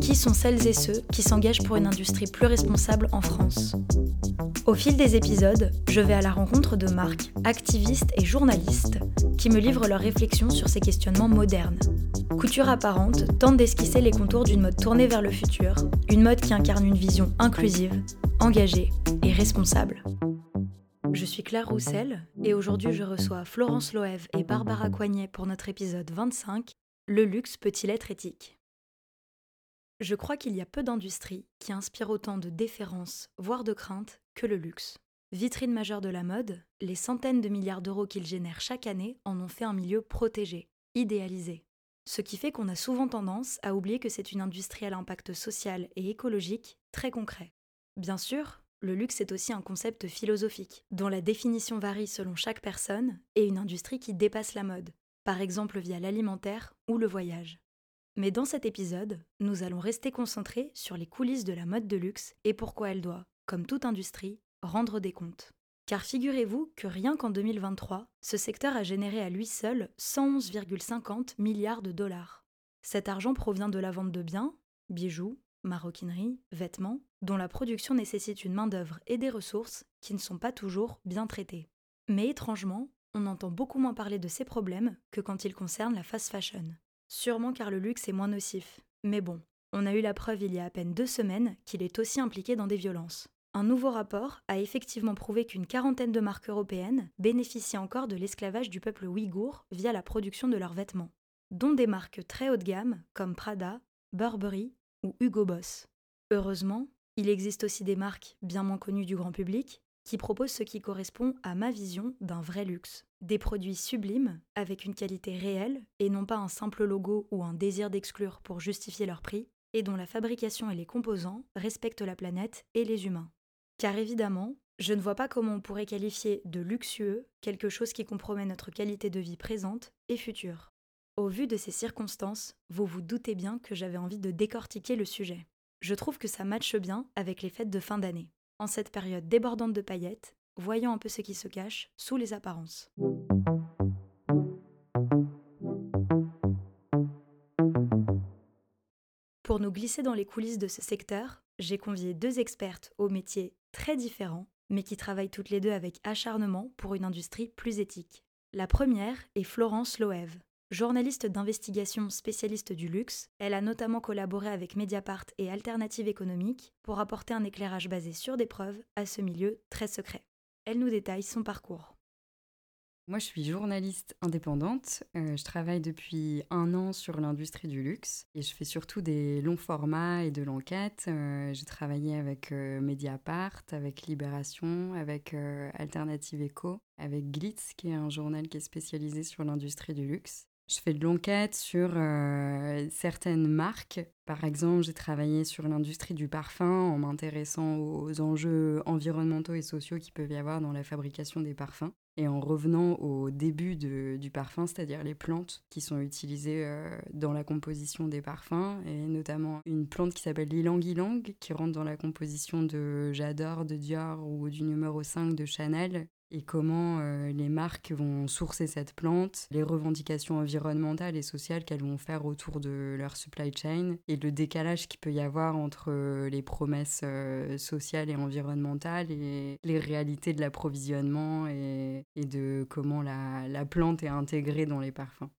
Qui sont celles et ceux qui s'engagent pour une industrie plus responsable en France Au fil des épisodes, je vais à la rencontre de marques, activistes et journalistes qui me livrent leurs réflexions sur ces questionnements modernes. Couture apparente tente d'esquisser les contours d'une mode tournée vers le futur, une mode qui incarne une vision inclusive, engagée et responsable. Je suis Claire Roussel et aujourd'hui je reçois Florence Loev et Barbara Coignet pour notre épisode 25 Le luxe peut-il être éthique? Je crois qu'il y a peu d'industries qui inspirent autant de déférence, voire de crainte, que le luxe. Vitrine majeure de la mode, les centaines de milliards d'euros qu'il génère chaque année en ont fait un milieu protégé, idéalisé. Ce qui fait qu'on a souvent tendance à oublier que c'est une industrie à l'impact social et écologique très concret. Bien sûr, le luxe est aussi un concept philosophique, dont la définition varie selon chaque personne, et une industrie qui dépasse la mode, par exemple via l'alimentaire ou le voyage. Mais dans cet épisode, nous allons rester concentrés sur les coulisses de la mode de luxe et pourquoi elle doit, comme toute industrie, rendre des comptes. Car figurez-vous que rien qu'en 2023, ce secteur a généré à lui seul 111,50 milliards de dollars. Cet argent provient de la vente de biens, bijoux, maroquinerie, vêtements, dont la production nécessite une main-d'œuvre et des ressources qui ne sont pas toujours bien traitées. Mais étrangement, on entend beaucoup moins parler de ces problèmes que quand ils concernent la fast fashion. Sûrement car le luxe est moins nocif. Mais bon, on a eu la preuve il y a à peine deux semaines qu'il est aussi impliqué dans des violences. Un nouveau rapport a effectivement prouvé qu'une quarantaine de marques européennes bénéficient encore de l'esclavage du peuple ouïghour via la production de leurs vêtements, dont des marques très haut de gamme comme Prada, Burberry ou Hugo Boss. Heureusement, il existe aussi des marques bien moins connues du grand public qui proposent ce qui correspond à ma vision d'un vrai luxe. Des produits sublimes, avec une qualité réelle et non pas un simple logo ou un désir d'exclure pour justifier leur prix, et dont la fabrication et les composants respectent la planète et les humains. Car évidemment, je ne vois pas comment on pourrait qualifier de luxueux quelque chose qui compromet notre qualité de vie présente et future. Au vu de ces circonstances, vous vous doutez bien que j'avais envie de décortiquer le sujet. Je trouve que ça matche bien avec les fêtes de fin d'année. En cette période débordante de paillettes, voyons un peu ce qui se cache sous les apparences. Pour nous glisser dans les coulisses de ce secteur, j'ai convié deux expertes aux métiers très différents, mais qui travaillent toutes les deux avec acharnement pour une industrie plus éthique. La première est Florence Loev, Journaliste d'investigation spécialiste du luxe, elle a notamment collaboré avec Mediapart et Alternative économique pour apporter un éclairage basé sur des preuves à ce milieu très secret. Elle nous détaille son parcours. Moi, je suis journaliste indépendante. Euh, je travaille depuis un an sur l'industrie du luxe et je fais surtout des longs formats et de l'enquête. Euh, j'ai travaillé avec euh, Mediapart, avec Libération, avec Alternative Eco, avec Glitz, qui est un journal qui est spécialisé sur l'industrie du luxe. Je fais de l'enquête sur euh, certaines marques. Par exemple, j'ai travaillé sur l'industrie du parfum en m'intéressant aux enjeux environnementaux et sociaux qui peuvent y avoir dans la fabrication des parfums. Et en revenant au début du parfum, c'est-à-dire les plantes qui sont utilisées euh, dans la composition des parfums, et notamment une plante qui s'appelle l'ilang-ilang, qui rentre dans la composition de J'adore de Dior ou du numéro 5 de Chanel, et comment euh, les marques vont sourcer cette plante, les revendications environnementales et sociales qu'elles vont faire autour de leur supply chain et le décalage qu'il peut y avoir entre euh, les promesses euh, sociales et environnementales et les réalités de l'approvisionnement et, de comment la, la, plante est intégrée dans les parfums.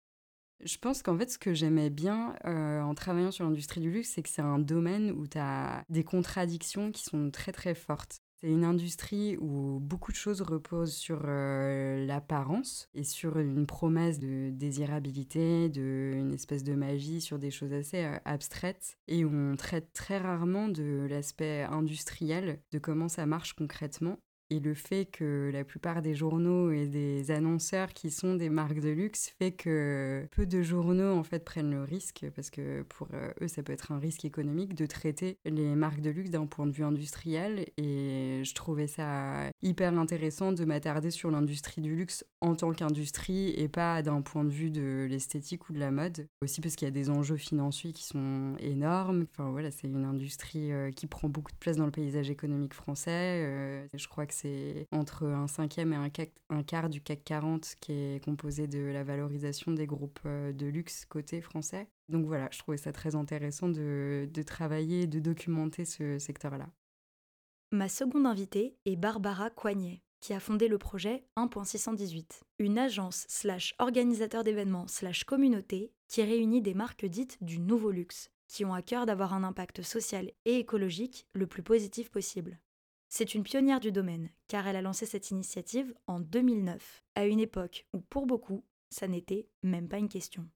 Je pense qu'en fait, ce que j'aimais bien en travaillant sur l'industrie du luxe, c'est que c'est un domaine où tu as des contradictions qui sont très très fortes. C'est une industrie où beaucoup de choses reposent sur euh, l'apparence et sur une promesse de désirabilité, de espèce de magie, sur des choses assez euh, abstraites et on traite très rarement de l'aspect industriel, de comment ça marche concrètement. Et le fait que la plupart des journaux et des annonceurs qui sont des marques de luxe fait que peu de journaux en fait prennent le risque, parce que pour euh, eux ça peut être un risque économique, de traiter les marques de luxe d'un point de vue industriel. Et je trouvais ça hyper intéressant de m'attarder sur l'industrie du luxe en tant qu'industrie et pas d'un point de vue de l'esthétique ou de la mode. Aussi parce qu'il y a des enjeux financiers qui sont énormes. Enfin voilà, c'est une industrie euh, qui prend beaucoup de place dans le paysage économique français. Euh, je crois que c'est entre un cinquième et un, quart du CAC 40 qui est composé de la valorisation des groupes euh, de luxe côté français. Donc voilà, je trouvais ça très intéressant de, travailler de documenter ce secteur-là. Ma seconde invitée est Barbara Coignet qui a fondé le projet 1.618, une agence slash organisateur d'événements slash communauté qui réunit des marques dites du nouveau luxe, qui ont à cœur d'avoir un impact social et écologique le plus positif possible. C'est une pionnière du domaine, car elle a lancé cette initiative en 2009, à une époque où pour beaucoup, ça n'était même pas une question.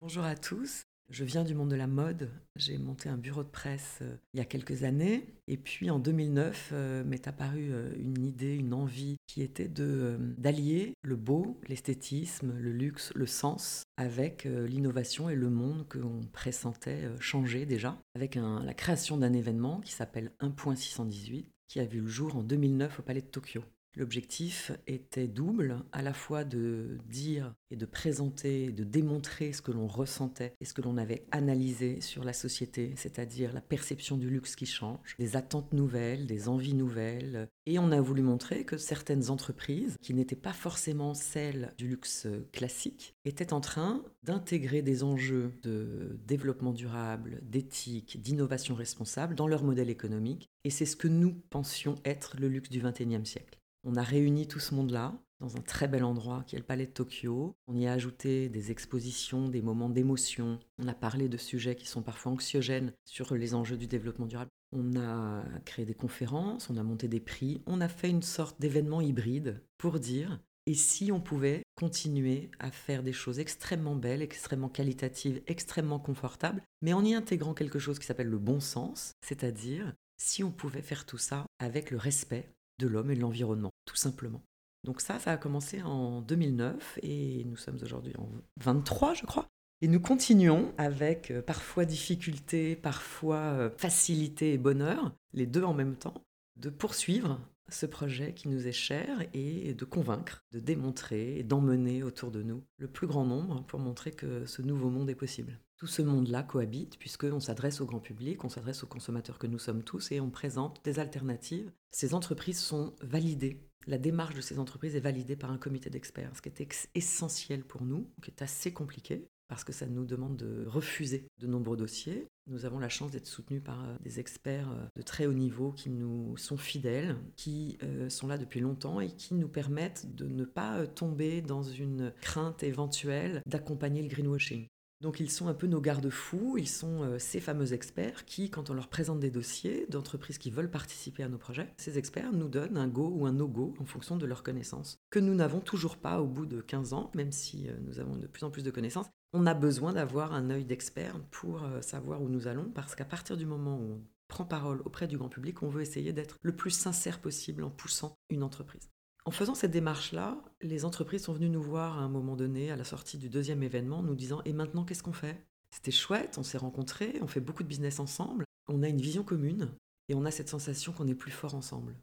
Bonjour à tous, je viens du monde de la mode. J'ai monté un bureau de presse euh, il y a quelques années. Et puis en 2009 euh, m'est apparue euh, une idée, une envie qui était de, d'allier le beau, l'esthétisme, le luxe, le sens avec l'innovation et le monde qu'on pressentait changer déjà. Avec la création d'un événement qui s'appelle 1.618 qui a vu le jour en 2009 au Palais de Tokyo. L'objectif était double, à la fois de dire et de présenter, de démontrer ce que l'on ressentait et ce que l'on avait analysé sur la société, c'est-à-dire la perception du luxe qui change, des attentes nouvelles, des envies nouvelles. Et on a voulu montrer que certaines entreprises, qui n'étaient pas forcément celles du luxe classique, étaient en train d'intégrer des enjeux de développement durable, d'éthique, d'innovation responsable dans leur modèle économique. Et c'est ce que nous pensions être le luxe du XXIe siècle. On a réuni tout ce monde-là dans un très bel endroit qui est le Palais de Tokyo. On y a ajouté des expositions, des moments d'émotion. On a parlé de sujets qui sont parfois anxiogènes sur les enjeux du développement durable. On a créé des conférences, on a monté des prix, on a fait une sorte d'événement hybride pour dire et si on pouvait continuer à faire des choses extrêmement belles, extrêmement qualitatives, extrêmement confortables, mais en y intégrant quelque chose qui s'appelle le bon sens, c'est-à-dire si on pouvait faire tout ça avec le respect de l'homme et de l'environnement, tout simplement. Donc ça, ça a commencé en 2009 et nous sommes aujourd'hui en 23, je crois. Et nous continuons avec euh, parfois difficulté, parfois euh, facilité et bonheur, les deux en même temps, de poursuivre ce projet qui nous est cher et de convaincre, de démontrer et d'emmener autour de nous le plus grand nombre pour montrer que ce nouveau monde est possible. Tout ce monde-là cohabite puisqu'on s'adresse au grand public, on s'adresse aux consommateurs que nous sommes tous et on présente des alternatives. Ces entreprises sont validées. La démarche de ces entreprises est validée par un comité d'experts, ce qui est essentiel pour nous, qui est assez compliqué parce que ça nous demande de refuser de nombreux dossiers. Nous avons la chance d'être soutenus par euh, des experts euh, de très haut niveau qui nous sont fidèles, qui euh, sont là depuis longtemps et qui nous permettent de ne pas tomber dans une crainte éventuelle d'accompagner le greenwashing. Donc ils sont un peu nos garde-fous, ils sont euh, ces fameux experts qui, quand on leur présente des dossiers d'entreprises qui veulent participer à nos projets, ces experts nous donnent un go ou un no-go en fonction de leurs connaissances, que nous n'avons toujours pas au bout de 15 ans, même si euh, nous avons de plus en plus de connaissances. On a besoin d'avoir un œil d'expert pour euh, savoir où nous allons, parce qu'à partir du moment où on prend parole auprès du grand public, on veut essayer d'être le plus sincère possible en poussant une entreprise. En faisant cette démarche-là, les entreprises sont venues nous voir à un moment donné, à la sortie du deuxième événement, nous disant Et maintenant, qu'est-ce qu'on fait? C'était chouette, on s'est rencontrés, on fait beaucoup de business ensemble, on a une vision commune et on a cette sensation qu'on est plus fort ensemble.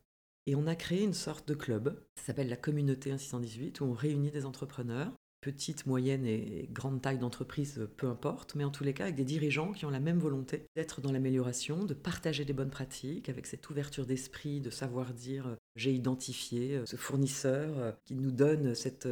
Et on a créé une sorte de club, ça s'appelle la communauté 1618, où on réunit des entrepreneurs petite, moyenne et grande taille d'entreprise, peu importe, mais en tous les cas avec des dirigeants qui ont la même volonté d'être dans l'amélioration, de partager des bonnes pratiques, avec cette ouverture d'esprit, de savoir dire euh, j'ai identifié euh, ce fournisseur euh, qui nous donne cette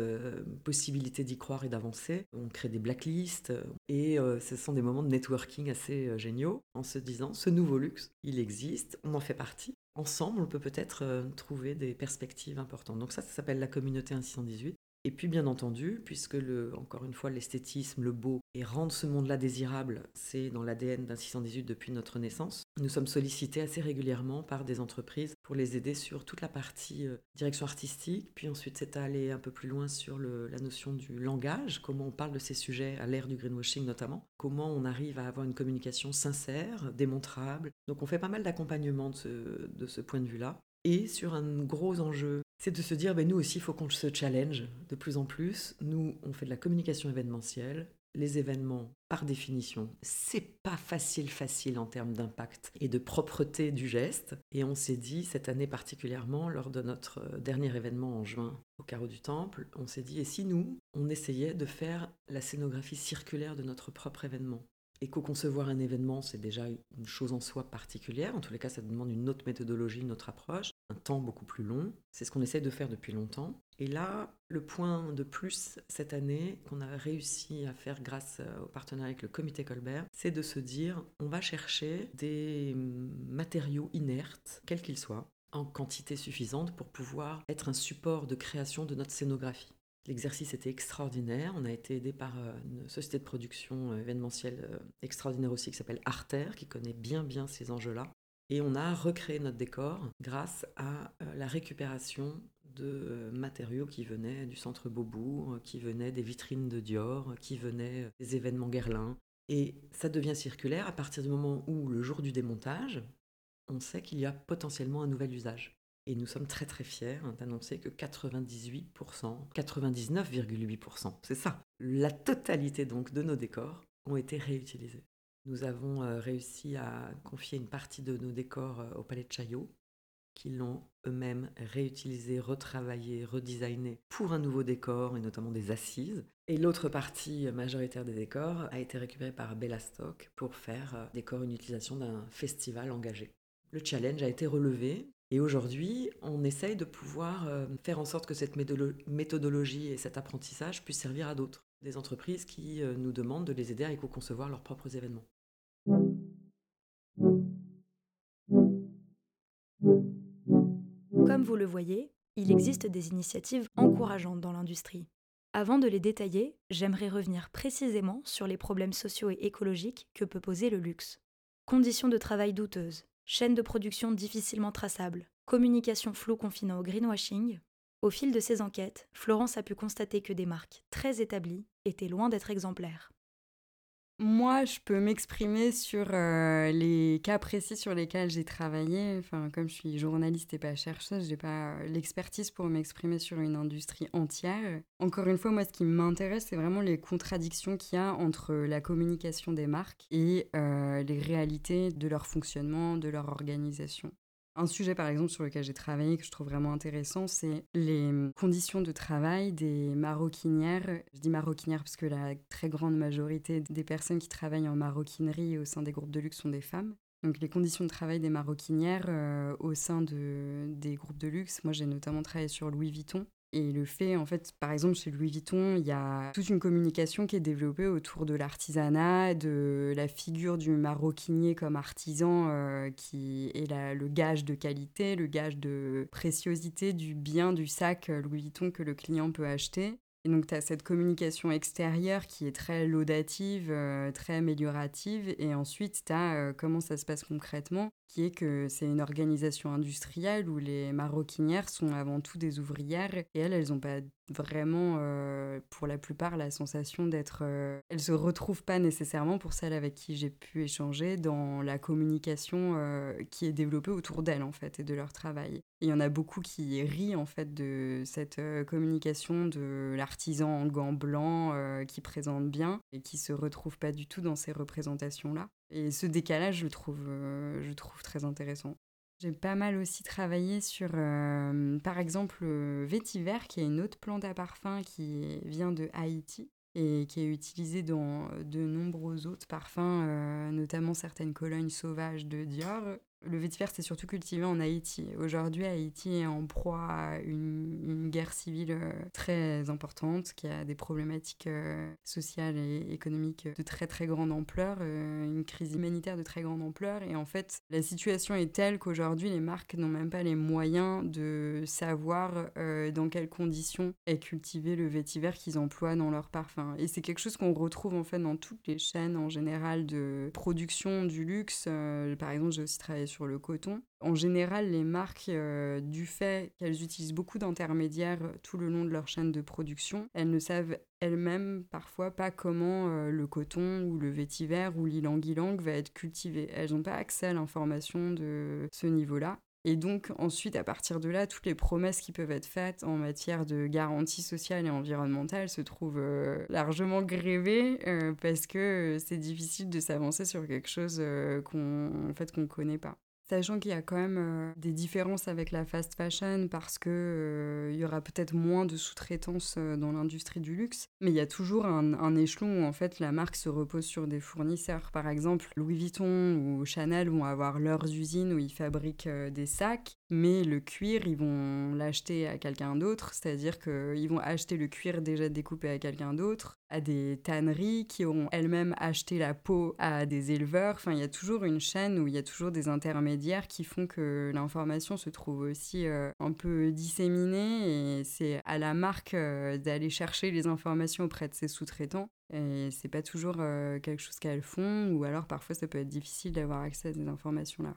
possibilité d'y croire et d'avancer. On crée des blacklists et ce sont des moments de networking assez géniaux en se disant ce nouveau luxe, il existe, on en fait partie. Ensemble, on peut peut-être trouver des perspectives importantes. Donc ça, ça s'appelle la communauté 1618. Et puis bien entendu, puisque le, encore une fois l'esthétisme, le beau et rendre ce monde-là désirable, c'est dans l'ADN d'un 618 depuis notre naissance, nous sommes sollicités assez régulièrement par des entreprises pour les aider sur toute la partie euh, direction artistique, puis ensuite c'est à aller un peu plus loin sur la notion du langage, comment on parle de ces sujets à l'ère du greenwashing notamment, comment on arrive à avoir une communication sincère, démontrable. Donc on fait pas mal d'accompagnement de de ce point de vue-là. Et sur un gros enjeu. C'est de se dire, ben, nous aussi, il faut qu'on se challenge de plus en plus. Nous, on fait de la communication événementielle. Les événements, par définition, c'est pas facile, facile en termes d'impact et de propreté du geste. Et on s'est dit, cette année particulièrement, lors de notre euh, dernier événement en juin au Carreau du Temple, on s'est dit, et si nous, on essayait de faire la scénographie circulaire de notre propre événement? Et co-concevoir un événement, c'est déjà une chose en soi particulière. En tous les cas, ça demande une autre méthodologie, une autre approche, un temps beaucoup plus long. C'est ce qu'on essaie de faire depuis longtemps. Et là, le point de plus cette année qu'on a réussi à faire grâce euh, au partenariat avec le comité Colbert, c'est de se dire on va chercher des matériaux inertes, quels qu'ils soient, en quantité suffisante pour pouvoir être un support de création de notre scénographie. L'exercice était extraordinaire. On a été aidé par euh, une société de production euh, événementielle euh, extraordinaire aussi qui s'appelle Arter, qui connaît bien bien ces enjeux-là. Et on a recréé notre décor grâce à la récupération de matériaux qui venaient du centre Beaubourg, qui venaient des vitrines de Dior, qui venaient des événements Guerlain. Et ça devient circulaire à partir du moment où, le jour du démontage, on sait qu'il y a potentiellement un nouvel usage. Et nous sommes très très fiers d'annoncer que 98%, 99,8%, c'est ça, la totalité donc de nos décors ont été réutilisés. Nous avons euh, réussi à confier une partie de nos décors euh, au Palais de Chaillot, qui l'ont eux-mêmes réutilisé, retravaillé, redesigné pour un nouveau décor et notamment des assises. Et l'autre partie majoritaire des décors a été récupérée par Bellastock pour faire euh, décor une utilisation d'un festival engagé. Le challenge a été relevé et aujourd'hui, on essaye de pouvoir euh, faire en sorte que cette méthodologie et cet apprentissage puissent servir à d'autres, des entreprises qui euh, nous demandent de les aider à éco-concevoir leurs propres événements. Comme vous le voyez, il existe des initiatives encourageantes dans l'industrie. Avant de les détailler, j'aimerais revenir précisément sur les problèmes sociaux et écologiques que peut poser le luxe. Conditions de travail douteuses, chaîne de production difficilement traçable, communication floue confinant au greenwashing, au fil de ses enquêtes, Florence a pu constater que des marques très établies étaient loin d'être exemplaires. Moi, je peux m'exprimer sur euh, les cas précis sur lesquels j'ai travaillé. Enfin, comme je suis journaliste et pas chercheuse, j'ai pas euh, l'expertise pour m'exprimer sur une industrie entière. Encore une fois, moi, ce qui m'intéresse, c'est vraiment les contradictions qu'il y a entre la communication des marques et euh, les réalités de leur fonctionnement, de leur organisation. Un sujet, par exemple, sur lequel j'ai travaillé, que je trouve vraiment intéressant, c'est les conditions de travail des maroquinières. Je dis maroquinières parce que la très grande majorité des personnes qui travaillent en maroquinerie au sein des groupes de luxe sont des femmes. Donc les conditions de travail des maroquinières euh, au sein de, des groupes de luxe. Moi, j'ai notamment travaillé sur Louis Vuitton. Et le fait, en fait, par exemple, chez Louis Vuitton, il y a toute une communication qui est développée autour de l'artisanat, de la figure du maroquinier comme artisan euh, qui est le gage de qualité, le gage de préciosité du bien du sac euh, Louis Vuitton que le client peut acheter. Et donc, tu as cette communication extérieure qui est très laudative, euh, très améliorative. Et ensuite, tu as comment ça se passe concrètement? Qui est que c'est une organisation industrielle où les maroquinières sont avant tout des ouvrières et elles, elles n'ont pas vraiment, euh, pour la plupart, la sensation d'être... Euh, elles se retrouvent pas nécessairement, pour celles avec qui j'ai pu échanger, dans la communication euh, qui est développée autour d'elles, en fait, et de leur travail. Il y en a beaucoup qui rient, en fait, de cette communication de l'artisan en gants blancs qui présente bien et qui se retrouve pas du tout dans ces représentations-là. Et ce décalage, je trouve, euh, je trouve très intéressant. J'ai pas mal aussi travaillé sur, euh, par exemple, vétiver, qui est une autre plante à parfum qui vient de Haïti et qui est utilisée dans de nombreux autres parfums, euh, notamment certaines colognes sauvages de Dior. Le vétiver, c'est surtout cultivé en Haïti. Aujourd'hui, Haïti est en proie à une, guerre civile euh, très importante qui a des problématiques euh, sociales et économiques de très très grande ampleur, euh, une crise humanitaire de très grande ampleur. Et en fait, la situation est telle qu'aujourd'hui, les marques n'ont même pas les moyens de savoir dans quelles conditions est cultivé le vétiver qu'ils emploient dans leurs parfums. Et c'est quelque chose qu'on retrouve en fait dans toutes les chaînes en général de production du luxe. par exemple, j'ai aussi travaillé sur le coton. En général, les marques, euh, du fait qu'elles utilisent beaucoup d'intermédiaires euh, tout le long de leur chaîne de production, elles ne savent elles-mêmes parfois pas comment euh, le coton ou le vétiver ou l'ilang-ilang va être cultivé. Elles n'ont pas accès à l'information de ce niveau-là. Et donc ensuite, à partir de là, toutes les promesses qui peuvent être faites en matière de garantie sociale et environnementale se trouvent euh, largement grévées euh, parce que c'est difficile de s'avancer sur quelque chose qu'on en fait qu'on connaît pas. Sachant qu'il y a quand même euh, des différences avec la fast fashion parce que euh, il y aura peut-être moins de sous-traitance euh, dans l'industrie du luxe, mais il y a toujours un, un, échelon où en fait la marque se repose sur des fournisseurs. Par exemple, Louis Vuitton ou Chanel vont avoir leurs usines où ils fabriquent des sacs, mais le cuir, ils vont l'acheter à quelqu'un d'autre, c'est-à-dire qu'ils vont acheter le cuir déjà découpé à quelqu'un d'autre, à des tanneries qui auront elles-mêmes acheté la peau à des éleveurs. Enfin, il y a toujours une chaîne où il y a toujours des intermédiaires qui font que l'information se trouve aussi euh, un peu disséminée et c'est à la marque euh, d'aller chercher les informations auprès de ses sous-traitants. Et c'est pas toujours euh, quelque chose qu'elles font, ou alors parfois ça peut être difficile d'avoir accès à ces informations-là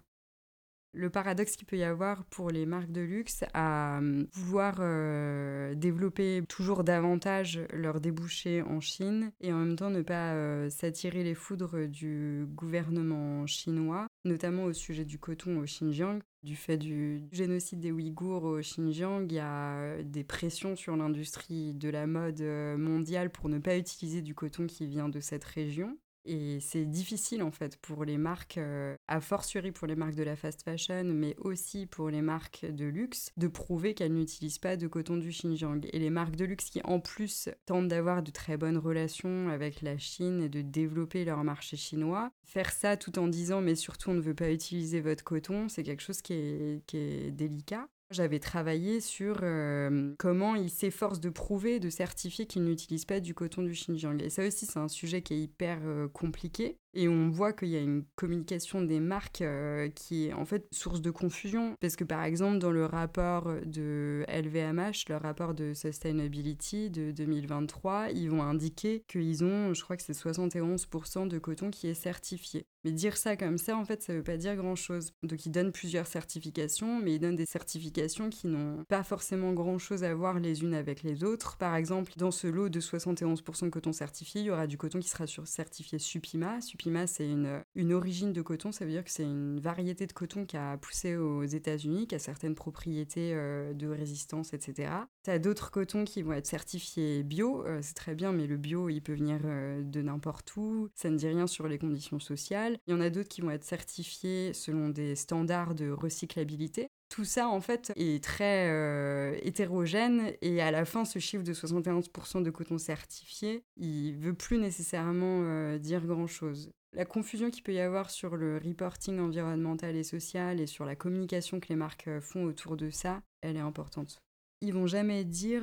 le paradoxe qu'il peut y avoir pour les marques de luxe à euh, vouloir euh, développer toujours davantage leurs débouchés en Chine et en même temps ne pas euh, s'attirer les foudres du gouvernement chinois, notamment au sujet du coton au Xinjiang. Du fait du génocide des Ouïghours au Xinjiang, il y a des pressions sur l'industrie de la mode mondiale pour ne pas utiliser du coton qui vient de cette région. Et c'est difficile en fait pour les marques, euh, a fortiori pour les marques de la fast fashion, mais aussi pour les marques de luxe, de prouver qu'elles n'utilisent pas de coton du Xinjiang. Et les marques de luxe qui en plus tentent d'avoir de très bonnes relations avec la Chine et de développer leur marché chinois, faire ça tout en disant mais surtout on ne veut pas utiliser votre coton, c'est quelque chose qui est, qui est délicat. J'avais travaillé sur euh, comment ils s'efforcent de prouver, de certifier qu'ils n'utilisent pas du coton du Xinjiang. Et ça aussi, c'est un sujet qui est hyper euh, compliqué et on voit qu'il y a une communication des marques euh, qui est en fait source de confusion. Parce que par exemple, dans le rapport de LVMH, le rapport de Sustainability de 2023, ils vont indiquer qu'ils ont, je crois que c'est 71% de coton qui est certifié. Mais dire ça comme ça, en fait, ça veut pas dire grand-chose. Donc ils donnent plusieurs certifications, mais ils donnent des certifications qui n'ont pas forcément grand-chose à voir les unes avec les autres. Par exemple, dans ce lot de 71% de coton certifié, il y aura du coton qui sera certifié. Supima, c'est une, une origine de coton, ça veut dire que c'est une variété de coton qui a poussé aux États-Unis, qui a certaines propriétés euh, de résistance, etc. Tu as d'autres cotons qui vont être certifiés bio, euh, c'est très bien, mais le bio, il peut venir euh, de n'importe où, ça ne dit rien sur les conditions sociales. Il y en a d'autres qui vont être certifiés selon des standards de recyclabilité. Tout ça, en fait, est très euh, hétérogène et à la fin, ce chiffre de 71% de coton certifié, il veut plus nécessairement euh, dire grand-chose. La confusion qu'il peut y avoir sur le reporting environnemental et social et sur la communication que les marques euh, font autour de ça, elle est importante. Ils vont jamais dire,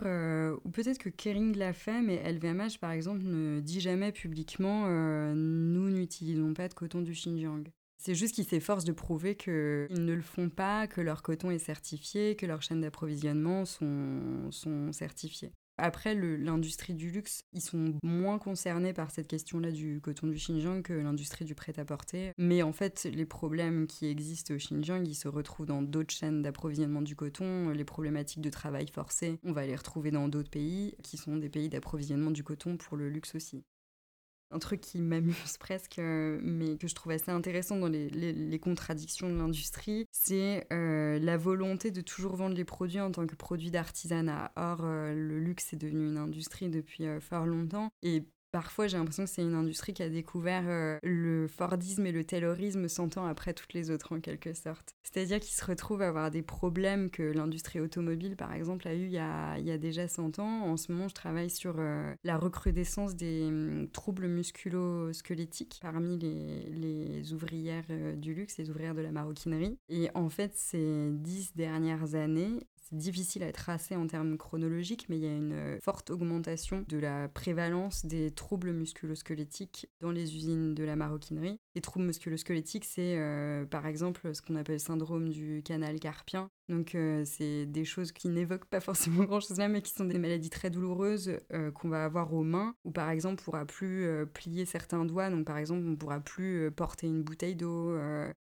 ou peut-être que Kering l'a fait, mais LVMH par exemple ne dit jamais publiquement nous n'utilisons pas de coton du Xinjiang. C'est juste qu'ils s'efforcent de prouver qu'ils ne le font pas, que leur coton est certifié, que leurs chaînes d'approvisionnement sont, certifiées. Après, l'industrie du luxe, ils sont moins concernés par cette question-là du coton du Xinjiang que l'industrie du prêt-à-porter. Mais en fait, les problèmes qui existent au Xinjiang, ils se retrouvent dans d'autres chaînes d'approvisionnement du coton. Les problématiques de travail forcé, on va les retrouver dans d'autres pays qui sont des pays d'approvisionnement du coton pour le luxe aussi un truc qui m'amuse presque, euh, mais que je trouve assez intéressant dans les, contradictions de l'industrie, c'est euh, la volonté de toujours vendre les produits en tant que produits d'artisanat. Or, euh, le luxe est devenu une industrie depuis fort longtemps, Parfois, j'ai l'impression que c'est une industrie qui a découvert euh, le Fordisme et le Taylorisme 100 ans après toutes les autres, en quelque sorte. C'est-à-dire qu'ils se retrouvent à avoir des problèmes que l'industrie automobile, par exemple, a eu il y a, déjà 100 ans. En ce moment, je travaille sur euh, la recrudescence des hum, troubles musculo-squelettiques parmi les, les ouvrières euh, du luxe, les ouvrières de la maroquinerie. Et en fait, ces dix dernières années, c'est difficile à tracer en termes chronologiques, mais il y a une euh, forte augmentation de la prévalence des troubles musculosquelettiques dans les usines de la maroquinerie. Les troubles musculosquelettiques, c'est euh, par exemple ce qu'on appelle le syndrome du canal carpien, donc euh, c'est des choses qui n'évoquent pas forcément grand-chose là, mais qui sont des maladies très douloureuses euh, qu'on va avoir aux mains, ou par exemple on pourra plus euh, plier certains doigts, donc par exemple on pourra plus porter une bouteille d'eau.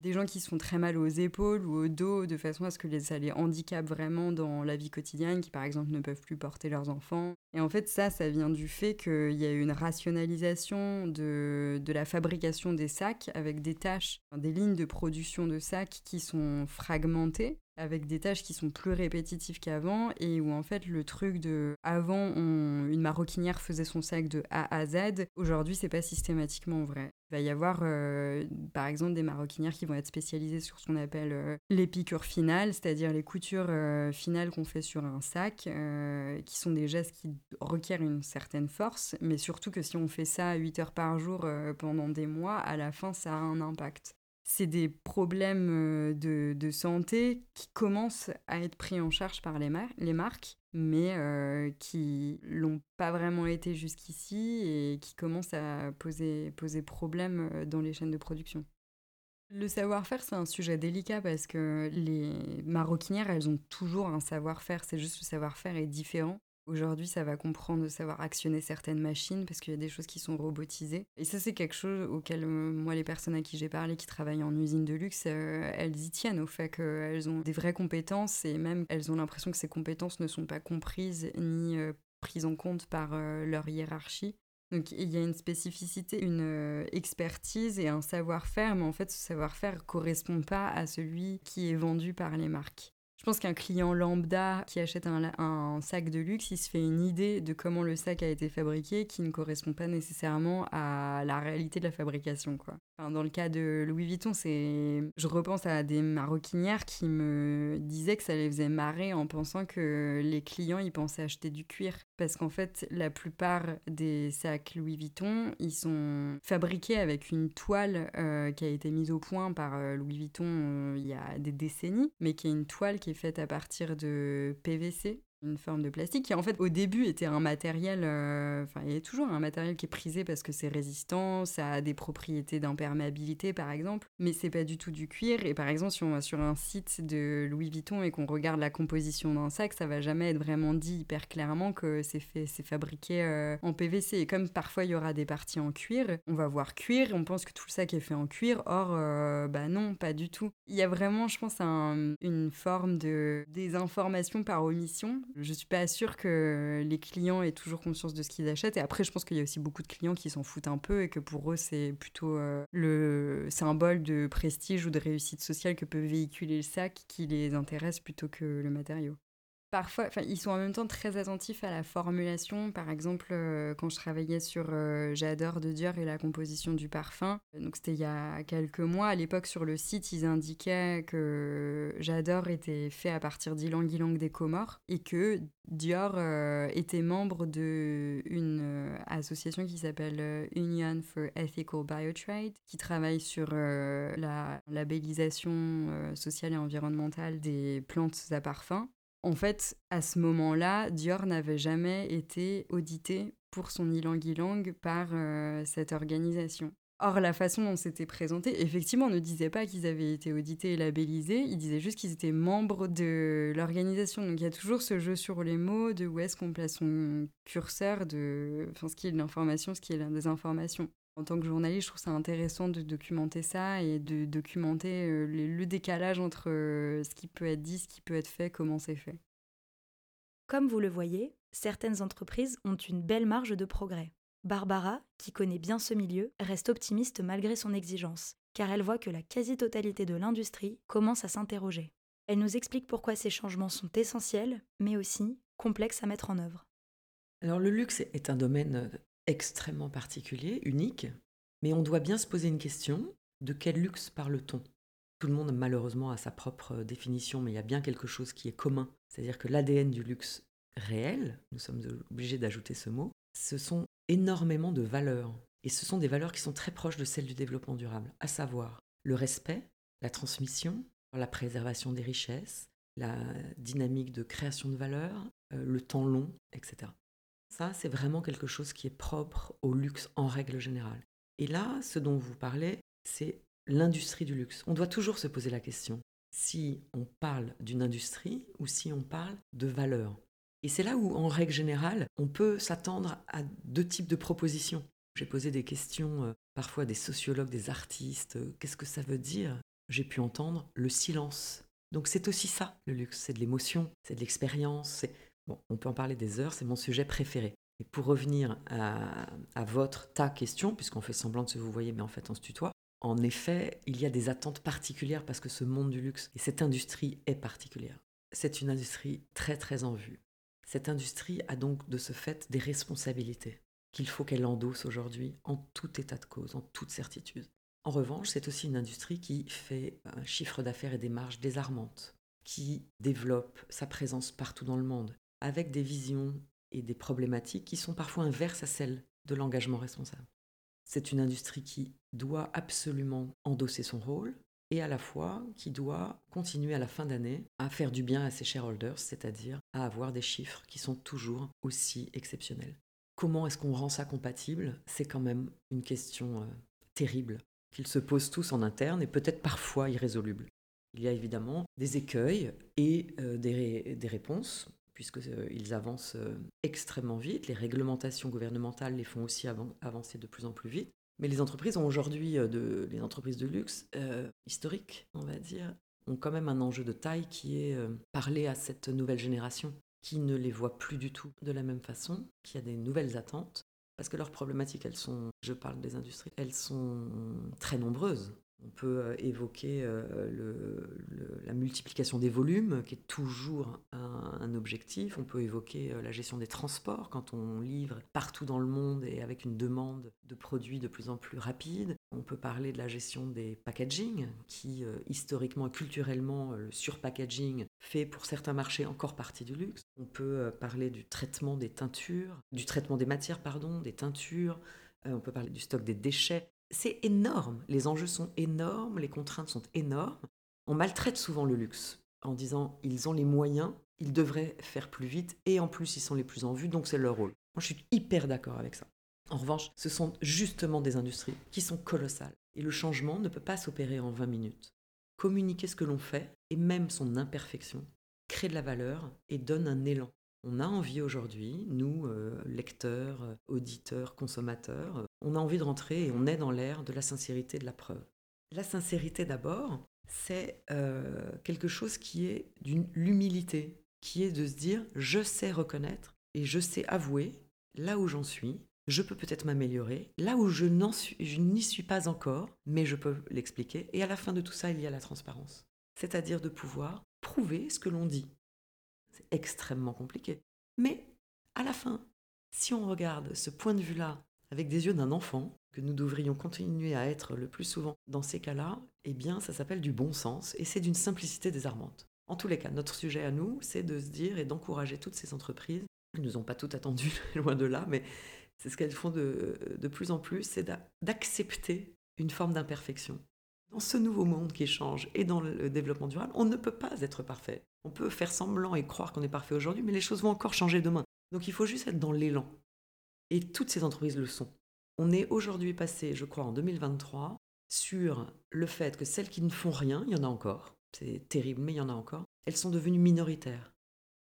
des gens qui se font très mal aux épaules ou au dos de façon à ce que ça les handicape vraiment dans la vie quotidienne, qui par exemple ne peuvent plus porter leurs enfants. Et en fait ça, ça vient du fait qu'il y a une rationalisation de, de la fabrication des sacs avec des tâches, des lignes de production de sacs qui sont fragmentées avec des tâches qui sont plus répétitives qu'avant et où en fait le truc de avant une maroquinière faisait son sac de A à Z, aujourd'hui c'est pas systématiquement vrai. Il va y avoir euh, par exemple des maroquinières qui vont être spécialisées sur ce qu'on appelle euh, les piqûres finales, c'est-à-dire les coutures euh, finales qu'on fait sur un sac, qui sont des gestes qui requièrent une certaine force, mais surtout que si on fait ça 8 heures par jour pendant des mois, à la fin ça a un impact c'est des problèmes euh, de, santé qui commencent à être pris en charge par les, les marques, mais euh, qui l'ont pas vraiment été jusqu'ici et qui commencent à poser, poser problème euh, dans les chaînes de production. Le savoir-faire, c'est un sujet délicat parce que les maroquinières, elles ont toujours un savoir-faire, c'est juste le savoir-faire est différent. Aujourd'hui, ça va comprendre de savoir actionner certaines machines parce qu'il y a des choses qui sont robotisées. Et ça, c'est quelque chose auquel euh, moi, les personnes à qui j'ai parlé qui travaillent en usine de luxe, euh, elles y tiennent au fait qu'elles ont des vraies compétences et même elles ont l'impression que ces compétences ne sont pas comprises ni euh, prises en compte par leur hiérarchie. Donc il y a une spécificité, une expertise et un savoir-faire, mais en fait ce savoir-faire ne correspond pas à celui qui est vendu par les marques. Je pense qu'un client lambda qui achète un, sac de luxe, il se fait une idée de comment le sac a été fabriqué qui ne correspond pas nécessairement à la réalité de la fabrication. Quoi. dans le cas de Louis Vuitton, je repense à des maroquinières qui me disaient que ça les faisait marrer en pensant que les clients ils pensaient acheter du cuir. Parce qu'en fait, la plupart des sacs Louis Vuitton, ils sont fabriqués avec une toile euh, qui a été mise au point par euh, Louis Vuitton euh, il y a des décennies, mais qui est une toile qui est faite à partir de PVC, une forme de plastique qui en fait au début était un matériel, euh, enfin il y a toujours un matériel qui est prisé parce que c'est résistant, ça a des propriétés d'imperméabilité par exemple, mais c'est pas du tout du cuir. Et par exemple si on va sur un site de Louis Vuitton et qu'on regarde la composition d'un sac, ça va jamais être vraiment dit hyper clairement que c'est fait, c'est fabriqué euh, en PVC et comme parfois il y aura des parties en cuir, on va voir cuir, on pense que tout le sac est fait en cuir, or euh, bah non pas du tout. Il y a vraiment je pense une forme de désinformation par omission je suis pas sûre que les clients aient toujours conscience de ce qu'ils achètent. Et après, je pense qu'il y a aussi beaucoup de clients qui s'en foutent un peu et que pour eux, c'est plutôt euh, le symbole de prestige ou de réussite sociale que peut véhiculer le sac qui les intéresse plutôt que le matériau parfois, ils sont en même temps très attentifs à la formulation. Par exemple, euh, quand je travaillais sur euh, J'adore de Dior et la composition du parfum, donc c'était il y a quelques mois, à l'époque sur le site, ils indiquaient que J'adore était fait à partir d'Ilang Ilang des Comores et que Dior euh, était membre d'une association qui s'appelle Union for Ethical Biotrade, qui travaille sur la labellisation sociale et environnementale des plantes à parfum. En fait, à ce moment-là, Dior n'avait jamais été audité pour son ilang-ilang par euh, cette organisation. Or, la façon dont c'était présenté, effectivement, ne disait pas qu'ils avaient été audités et labellisés, il disait juste qu'ils étaient membres de l'organisation. Donc il y a toujours ce jeu sur les mots de où est-ce qu'on place son curseur, de enfin, ce qui est de l'information, ce qui est la désinformation. En tant que journaliste, je trouve ça intéressant de documenter ça et de documenter euh, le décalage entre euh, ce qui peut être dit, ce qui peut être fait, comment c'est fait. Comme vous le voyez, certaines entreprises ont une belle marge de progrès. Barbara, qui connaît bien ce milieu, reste optimiste malgré son exigence, car elle voit que la quasi-totalité de l'industrie commence à s'interroger. Elle nous explique pourquoi ces changements sont essentiels, mais aussi complexes à mettre en œuvre. Alors le luxe est un domaine euh, extrêmement particulier, unique, mais on doit bien se poser une question, de quel luxe parle-t-on? Tout le monde malheureusement a sa propre définition, mais il y a bien quelque chose qui est commun, c'est-à-dire que l'ADN du luxe réel, nous sommes obligés d'ajouter ce mot, ce sont énormément de valeurs, et ce sont des valeurs qui sont très proches de celles du développement durable, à savoir le respect, la transmission, la préservation des richesses, la dynamique de création de valeur, euh, le temps long, etc. Ça, c'est vraiment quelque chose qui est propre au luxe en règle générale. Et là, ce dont vous parlez, c'est l'industrie du luxe. On doit toujours se poser la question si on parle d'une industrie ou si on parle de valeur. Et c'est là où, en règle générale, on peut s'attendre à deux types de propositions. J'ai posé des questions, euh, parfois des sociologues, des artistes, euh, qu'est-ce que ça veut dire? J'ai pu entendre le silence. Donc c'est aussi ça, le luxe, c'est de l'émotion, c'est de l'expérience, on peut en parler des heures, c'est mon sujet préféré. Et pour revenir à, votre, ta question, puisqu'on fait semblant de se vous voyez, mais en fait on se tutoie, En effet, il y a des attentes particulières parce que ce monde du luxe et cette industrie est particulière. C'est une industrie très très en vue. Cette industrie a donc de ce fait des responsabilités qu'il faut qu'elle endosse aujourd'hui en tout état de cause, en toute certitude. En revanche, c'est aussi une industrie qui fait un chiffre d'affaires et des marges désarmantes, qui développe sa présence partout dans le monde, avec des visions et des problématiques qui sont parfois inverses à celles de l'engagement responsable. C'est une industrie qui doit absolument endosser son rôle et à la fois qui doit continuer à la fin d'année à faire du bien à ses shareholders, c'est-à-dire à avoir des chiffres qui sont toujours aussi exceptionnels. Comment est-ce qu'on rend ça compatible? C'est quand même une question euh, terrible qu'ils se posent tous en interne et peut-être parfois irrésoluble. Il y a évidemment des écueils et euh, des, réponses, puisqu'ils euh, avancent extrêmement vite. Les réglementations gouvernementales les font aussi avancer de plus en plus vite. Mais les entreprises ont aujourd'hui, de, les entreprises de luxe historiques, on va dire, ont quand même un enjeu de taille qui est parler à cette nouvelle génération qui ne les voient plus du tout de la même façon, qui a des nouvelles attentes, parce que leurs problématiques, elles sont, je parle des industries, elles sont très nombreuses. On peut euh, évoquer euh, la multiplication des volumes, qui est toujours un, objectif. On peut évoquer euh, la gestion des transports, quand on livre partout dans le monde et avec une demande de produits de plus en plus rapide. On peut parler de la gestion des packaging, qui historiquement et culturellement, le surpackaging fait pour certains marchés encore partie du luxe. On peut parler du traitement des teintures, du traitement des matières, pardon, des teintures. On peut parler du stock des déchets c'est énorme. Les enjeux sont énormes, les contraintes sont énormes. On maltraite souvent le luxe en disant ils ont les moyens, ils devraient faire plus vite et en plus ils sont les plus en vue, donc c'est leur rôle. Moi je suis hyper d'accord avec ça. En revanche, ce sont justement des industries qui sont colossales et le changement ne peut pas s'opérer en 20 minutes. Communiquer ce que l'on fait et même son imperfection crée de la valeur et donne un élan. On a envie aujourd'hui, nous, euh, lecteurs, euh, auditeurs, consommateurs, euh, on a envie de rentrer et on est dans l'ère de la sincérité de la preuve. La sincérité d'abord, c'est quelque chose qui est d'une l'humilité, qui est de se dire je sais reconnaître et je sais avouer là où j'en suis, je peux peut-être m'améliorer, là où je n'y suis pas encore, mais je peux l'expliquer. Et à la fin de tout ça, il y a la transparence, c'est-à-dire de pouvoir prouver ce que l'on dit extrêmement compliqué. Mais à la fin, si on regarde ce point de vue-là avec des yeux d'un enfant, que nous devrions continuer à être le plus souvent dans ces cas-là, eh bien ça s'appelle du bon sens et c'est d'une simplicité désarmante. En tous les cas, notre sujet à nous, c'est de se dire et d'encourager toutes ces entreprises. Elles ne nous ont pas toutes attendues, loin de là, mais c'est ce qu'elles font de, de plus en plus, c'est d'accepter une forme d'imperfection. Dans ce nouveau monde qui change et dans le développement durable, on ne peut pas être parfait. On peut faire semblant et croire qu'on est parfait aujourd'hui, mais les choses vont encore changer demain. Donc il faut juste être dans l'élan. Et toutes ces entreprises le sont. On est aujourd'hui passé, je crois, en 2023, sur le fait que celles qui ne font rien, il y en a encore, c'est terrible, mais il y en a encore, elles sont devenues minoritaires.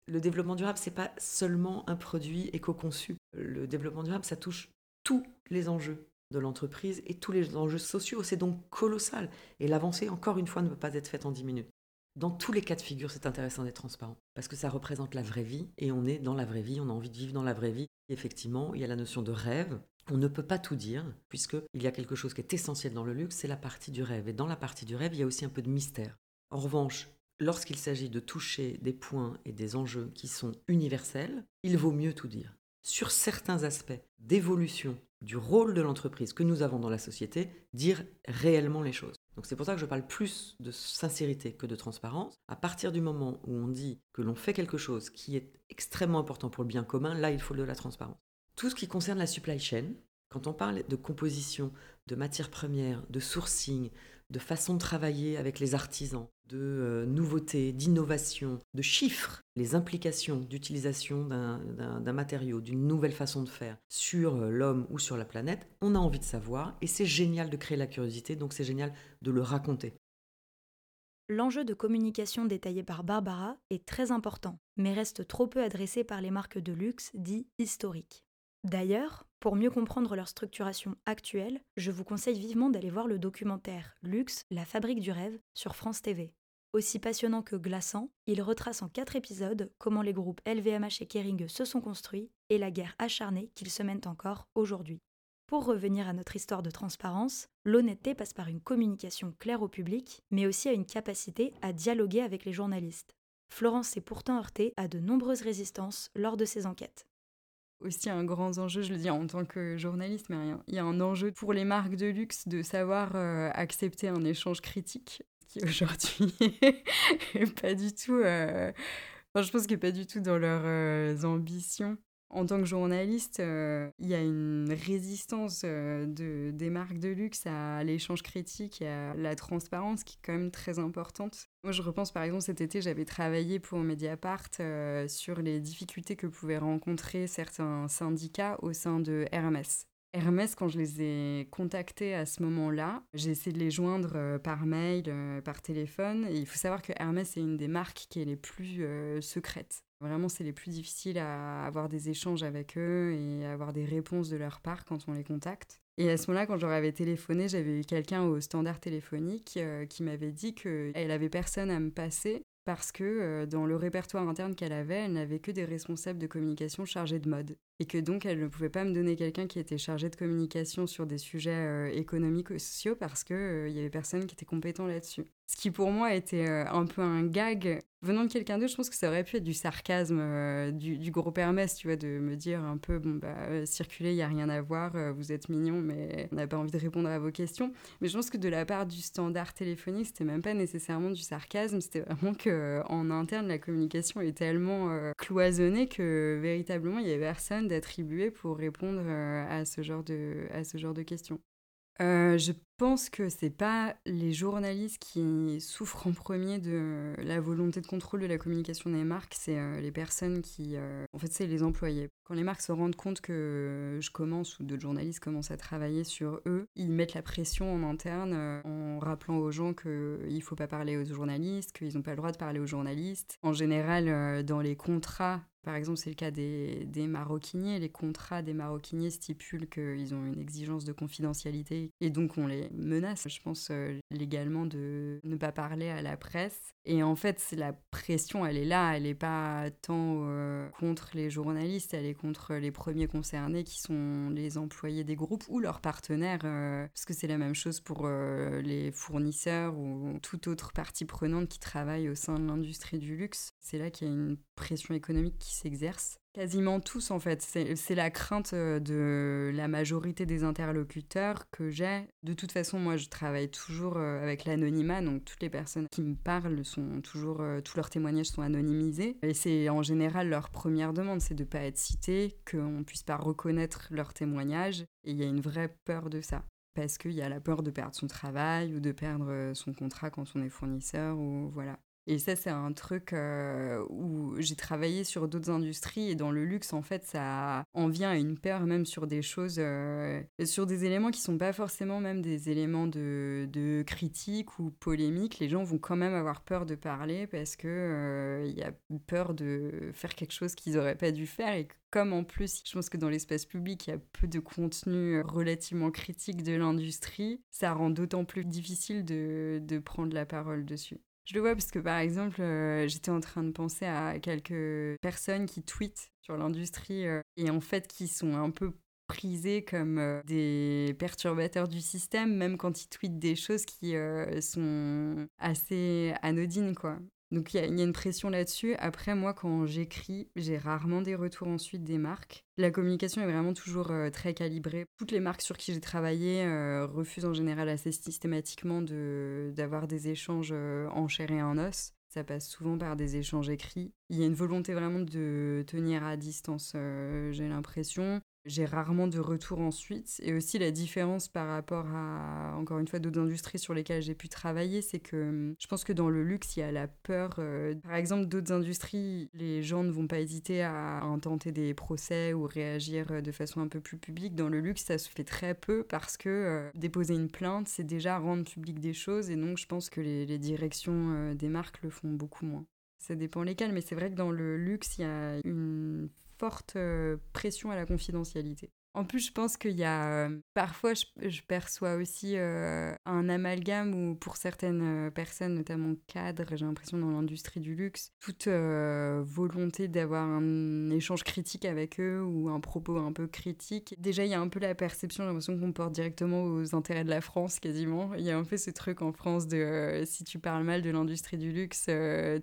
Le développement durable, ce n'est pas seulement un produit éco-conçu. Le développement durable, ça touche tous les enjeux de l'entreprise et tous les enjeux sociaux. C'est donc colossal. Et l'avancée, encore une fois, ne peut pas être faite en 10 minutes. Dans tous les cas de figure, c'est intéressant d'être transparent parce que ça représente la vraie vie et on est dans la vraie vie, on a envie de vivre dans la vraie vie. effectivement, il y a la notion de rêve. On ne peut pas tout dire puisqu'il y a quelque chose qui est essentiel dans le luxe, c'est la partie du rêve. Et dans la partie du rêve, il y a aussi un peu de mystère. En revanche, lorsqu'il s'agit de toucher des points et des enjeux qui sont universels, il vaut mieux tout dire. Sur certains aspects d'évolution du rôle de l'entreprise que nous avons dans la société, dire réellement les choses. Donc c'est pour ça que je parle plus de sincérité que de transparence. À partir du moment où on dit que l'on fait quelque chose qui est extrêmement important pour le bien commun, là il faut de la transparence. Tout ce qui concerne la supply chain, quand on parle de composition, de matières premières, de sourcing, de façon de travailler avec les artisans, de euh, nouveautés, d'innovation, de chiffres, les implications d'utilisation d'un matériau, d'une nouvelle façon de faire sur euh, l'homme ou sur la planète, on a envie de savoir et c'est génial de créer la curiosité, donc c'est génial de le raconter. L'enjeu de communication détaillé par Barbara est très important, mais reste trop peu adressé par les marques de luxe dits historiques. D'ailleurs, pour mieux comprendre leur structuration actuelle, je vous conseille vivement d'aller voir le documentaire Luxe, la fabrique du rêve sur France TV. Aussi passionnant que glaçant, il retrace en quatre épisodes comment les groupes LVMH et Kering se sont construits et la guerre acharnée qu'ils se mènent encore aujourd'hui. Pour revenir à notre histoire de transparence, l'honnêteté passe par une communication claire au public, mais aussi à une capacité à dialoguer avec les journalistes. Florence s'est pourtant heurtée à de nombreuses résistances lors de ses enquêtes aussi un grand enjeu, je le dis en tant que journaliste, mais il y a un enjeu pour les marques de luxe de savoir euh, accepter un échange critique, qui aujourd'hui n'est pas du tout... Euh, je pense qu'il n'est pas du tout dans leurs euh, ambitions. En tant que journaliste, euh, il y a une résistance euh, de, des marques de luxe à l'échange critique et à la transparence qui est quand même très importante. Moi, je repense par exemple cet été, j'avais travaillé pour Mediapart euh, sur les difficultés que pouvaient rencontrer certains syndicats au sein de Hermès. Hermès, quand je les ai contactés à ce moment-là, j'ai essayé de les joindre par mail, par téléphone. Il faut savoir que Hermès est une des marques qui est les plus secrètes. Vraiment, c'est les plus difficiles à avoir des échanges avec eux et avoir des réponses de leur part quand on les contacte. Et à ce moment-là, quand j'aurais téléphoné, j'avais eu quelqu'un au standard téléphonique euh, qui m'avait dit qu'elle avait personne à me passer parce que euh, dans le répertoire interne qu'elle avait, elle n'avait que des responsables de communication chargés de mode. Et que donc, elle ne pouvait pas me donner quelqu'un qui était chargé de communication sur des sujets euh, économiques ou sociaux parce qu'il il y avait personne qui était compétent là-dessus. Ce qui pour moi était un peu un gag venant de quelqu'un d'autre, je pense que ça aurait pu être du sarcasme euh, du, gros Hermès, tu vois, de me dire un peu, bon, bah, euh, circuler, il n'y a rien à voir, euh, vous êtes mignon, mais on n'a pas envie de répondre à vos questions. Mais je pense que de la part du standard téléphonique, c'était même pas nécessairement du sarcasme, c'était vraiment qu'en interne, la communication est tellement cloisonnée que véritablement, il n'y avait personne d'attribué pour répondre à, ce genre de, à ce genre de questions. je pense que c'est pas les journalistes qui souffrent en premier de la volonté de contrôle de la communication des marques, c'est euh, les personnes qui, euh, en fait, c'est les employés. Quand les marques se rendent compte que je commence ou d'autres journalistes commencent à travailler sur eux, ils mettent la pression en interne euh, en rappelant aux gens qu'il faut pas parler aux journalistes, qu'ils n'ont pas le droit de parler aux journalistes. En général, dans les contrats par exemple, c'est le cas des, des, maroquiniers. Les contrats des maroquiniers stipulent qu'ils ont une exigence de confidentialité et donc on les menace, je pense, euh, légalement de ne pas parler à la presse. Et en fait, la pression, elle est là, elle n'est pas tant euh, contre les journalistes, elle est contre les premiers concernés qui sont les employés des groupes ou leurs partenaires, euh, parce que c'est la même chose pour les fournisseurs ou toute autre partie prenante qui travaille au sein de l'industrie du luxe. C'est là qu'il y a une pression économique qui s'exerce. Quasiment tous, en fait. C'est la crainte euh, de la majorité des interlocuteurs que j'ai. De toute façon, moi, je travaille toujours euh, avec l'anonymat, donc toutes les personnes qui me parlent sont toujours, euh, tous leurs témoignages sont anonymisés. Et c'est en général leur première demande, c'est de ne pas être cité, qu'on ne puisse pas reconnaître leurs témoignages. Et il y a une vraie peur de ça parce qu'il y a la peur de perdre son travail ou de perdre son contrat quand on est fournisseur ou voilà. Et ça, c'est un truc euh, où j'ai travaillé sur d'autres industries et dans le luxe, en fait, ça en vient à une peur même sur des choses, euh, sur des éléments qui sont pas forcément même des éléments de, critique ou polémique. Les gens vont quand même avoir peur de parler parce que euh, il y a peur de faire quelque chose qu'ils auraient pas dû faire et comme en plus, je pense que dans l'espace public, il y a peu de contenu relativement critique de l'industrie, ça rend d'autant plus difficile de prendre la parole dessus. Je le vois parce que par exemple, euh, j'étais en train de penser à quelques personnes qui tweetent sur l'industrie euh, et en fait qui sont un peu prisées comme euh, des perturbateurs du système, même quand ils tweetent des choses qui sont assez anodines, quoi. Donc il y, a une pression là-dessus. Après, moi, quand j'écris, j'ai rarement des retours ensuite des marques. La communication est vraiment toujours euh, très calibrée. Toutes les marques sur qui j'ai travaillé euh, refusent en général assez systématiquement d'avoir des échanges euh, en chair et en os. Ça passe souvent par des échanges écrits. Il y a une volonté vraiment de tenir à distance, j'ai l'impression. J'ai rarement de retour ensuite. Et aussi la différence par rapport à, encore une fois, d'autres industries sur lesquelles j'ai pu travailler, c'est que hum, je pense que dans le luxe, il y a la peur. Euh, par exemple, d'autres industries, les gens ne vont pas hésiter à intenter des procès ou réagir euh, de façon un peu plus publique. Dans le luxe, ça se fait très peu parce que euh, déposer une plainte, c'est déjà rendre public des choses. Et donc, je pense que les, les directions des marques le font beaucoup moins. Ça dépend lesquelles, mais c'est vrai que dans le luxe, il y a une forte euh, pression à la confidentialité. En plus, je pense qu'il y a. Euh, parfois, je, perçois aussi euh, un amalgame où, pour certaines euh, personnes, notamment cadres, j'ai l'impression dans l'industrie du luxe, toute volonté d'avoir un échange critique avec eux ou un propos un peu critique. Déjà, il y a un peu la perception, j'ai l'impression qu'on porte directement aux intérêts de la France quasiment. Il y a un peu ce truc en France de si tu parles mal de l'industrie du luxe,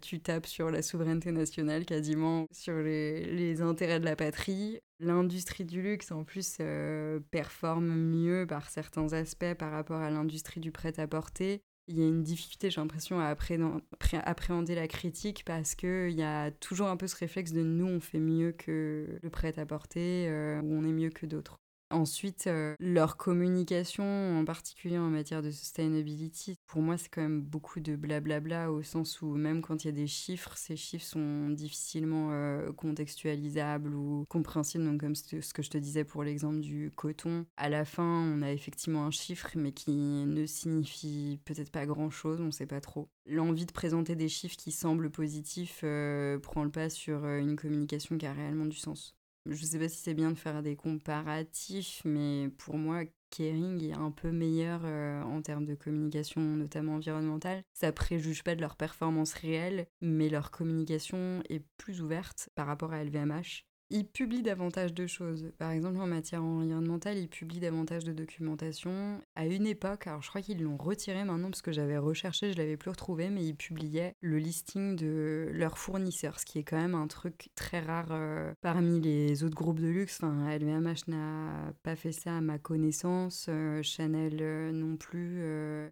tu tapes sur la souveraineté nationale quasiment, sur les, les intérêts de la patrie. L'industrie du luxe, en plus, euh, performe mieux par certains aspects par rapport à l'industrie du prêt-à-porter. Il y a une difficulté, j'ai l'impression, à appréhender la critique parce qu'il y a toujours un peu ce réflexe de nous, on fait mieux que le prêt-à-porter euh, ou on est mieux que d'autres. Ensuite, euh, leur communication, en particulier en matière de sustainability, pour moi, c'est quand même beaucoup de blablabla au sens où même quand il y a des chiffres, ces chiffres sont difficilement euh, contextualisables ou compréhensibles. Donc, comme ce que je te disais pour l'exemple du coton, à la fin, on a effectivement un chiffre, mais qui ne signifie peut-être pas grand-chose, on ne sait pas trop. L'envie de présenter des chiffres qui semblent positifs euh, prend le pas sur une communication qui a réellement du sens je sais pas si c'est bien de faire des comparatifs, mais pour moi, Kering est un peu meilleur euh, en termes de communication, notamment environnementale. Ça préjuge pas de leur performance réelle, mais leur communication est plus ouverte par rapport à LVMH. Ils publient davantage de choses. Par exemple, en matière environnementale, ils publient davantage de documentation. À une époque, alors je crois qu'ils l'ont retiré maintenant parce que j'avais recherché, je l'avais plus retrouvé, mais ils publiaient le listing de leurs fournisseurs, ce qui est quand même un truc très rare euh, parmi les autres groupes de luxe. Enfin, LVMH n'a pas fait ça à ma connaissance, euh, Chanel euh, non plus,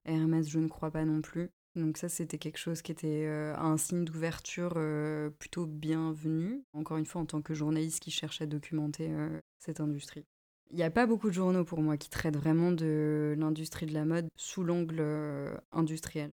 Hermès je ne crois pas non plus. Donc ça, c'était quelque chose qui était euh, un signe d'ouverture euh, plutôt bienvenu, encore une fois en tant que journaliste qui cherche à documenter euh, cette industrie. Il n'y a pas beaucoup de journaux pour moi qui traitent vraiment de l'industrie de la mode sous l'angle industriel.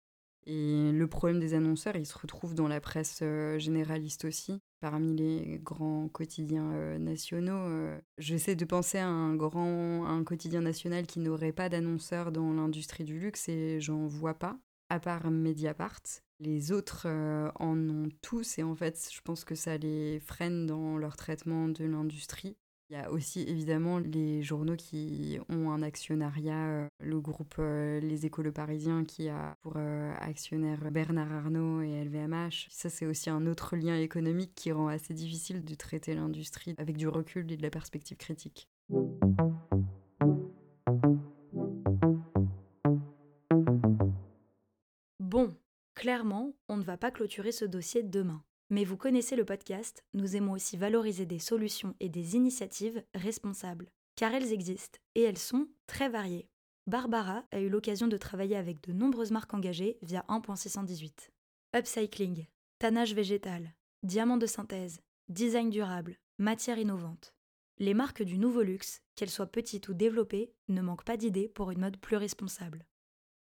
Et le problème des annonceurs, il se retrouve dans la presse généraliste aussi, parmi les grands quotidiens nationaux. J'essaie de penser à un grand un quotidien national qui n'aurait pas d'annonceurs dans l'industrie du luxe et j'en vois pas à part Mediapart. Les autres euh, en ont tous et en fait, je pense que ça les freine dans leur traitement de l'industrie. Il y a aussi évidemment les journaux qui ont un actionnariat, euh, le groupe euh, Les Écoles Parisiens qui a pour actionnaire Bernard Arnault et LVMH. Ça c'est aussi un autre lien économique qui rend assez difficile de traiter l'industrie avec du recul et de la perspective critique. Clairement, on ne va pas clôturer ce dossier demain. Mais vous connaissez le podcast, nous aimons aussi valoriser des solutions et des initiatives responsables. Car elles existent, et elles sont très variées. Barbara a eu l'occasion de travailler avec de nombreuses marques engagées via 1.618. Upcycling, tannage végétal, diamant de synthèse, design durable, matière innovante. Les marques du nouveau luxe, qu'elles soient petites ou développées, ne manquent pas d'idées pour une mode plus responsable.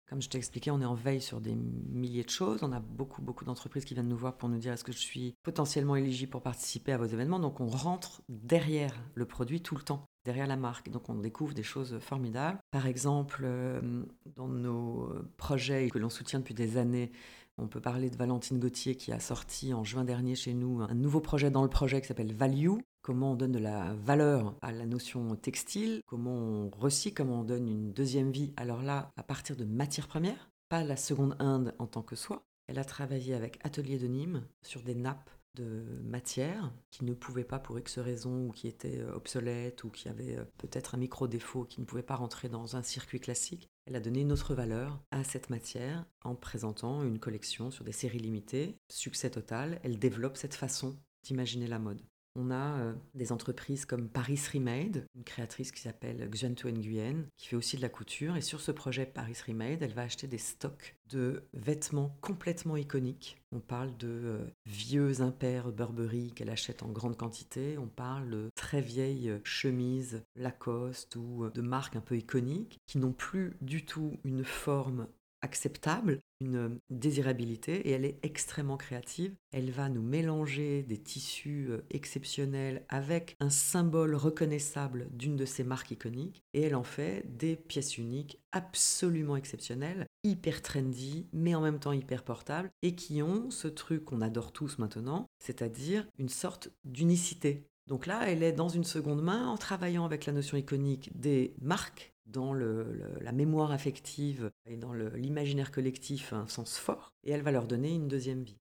Comme je t'ai expliqué, on est en veille sur des milliers de choses. On a beaucoup, beaucoup d'entreprises qui viennent nous voir pour nous dire est-ce que je suis potentiellement éligible pour participer à vos événements? Donc on rentre derrière le produit tout le temps, derrière la marque. Donc on découvre des choses formidables. Par exemple, euh, dans nos projets que l'on soutient depuis des années, on peut parler de Valentine Gauthier qui a sorti en juin dernier chez nous un nouveau projet dans le projet qui s'appelle Value, comment on donne de la valeur à la notion textile, comment on recycle, comment on donne une deuxième vie? Alors là, à partir de matières premières, pas la seconde Inde en tant que soi. Elle a travaillé avec Atelier de Nîmes sur des nappes de matières qui ne pouvaient pas pour X raisons ou qui étaient euh, obsolètes ou qui avaient euh, peut-être un micro-défaut qui ne pouvaient pas rentrer dans un circuit classique. Elle a donné une autre valeur à cette matière en présentant une collection sur des séries limitées. Succès total, elle développe cette façon d'imaginer la mode. On a euh, des entreprises comme Paris Remade, une créatrice qui s'appelle Xuanto Nguyen, qui fait aussi de la couture. Et sur ce projet Paris Remade, elle va acheter des stocks de vêtements complètement iconiques. On parle de euh, vieux impairs Burberry qu'elle achète en grande quantité. On parle de très vieilles chemises Lacoste ou euh, de marques un peu iconiques qui n'ont plus du tout une forme acceptable, une désirabilité et elle est extrêmement créative. Elle va nous mélanger des tissus euh, exceptionnels avec un symbole reconnaissable d'une de ces marques iconiques et elle en fait des pièces uniques absolument exceptionnelles, hyper trendy mais en même temps hyper portables et qui ont ce truc qu'on adore tous maintenant, c'est-à-dire une sorte d'unicité Donc là, elle est dans une seconde main en travaillant avec la notion iconique des marques dans la mémoire affective et dans l'imaginaire collectif un sens fort, et elle va leur donner une deuxième vie.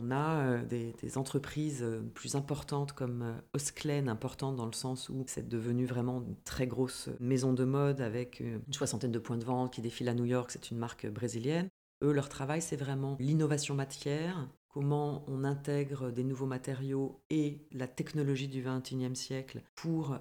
On a euh, des, entreprises euh, plus importantes comme euh, Osklen, importante dans le sens où c'est devenu vraiment une très grosse maison de mode avec une soixantaine de points de vente qui défilent à New York, c'est une marque brésilienne. Eux, leur travail, c'est vraiment l'innovation matière, comment on intègre des nouveaux matériaux et la technologie du XXIe siècle pour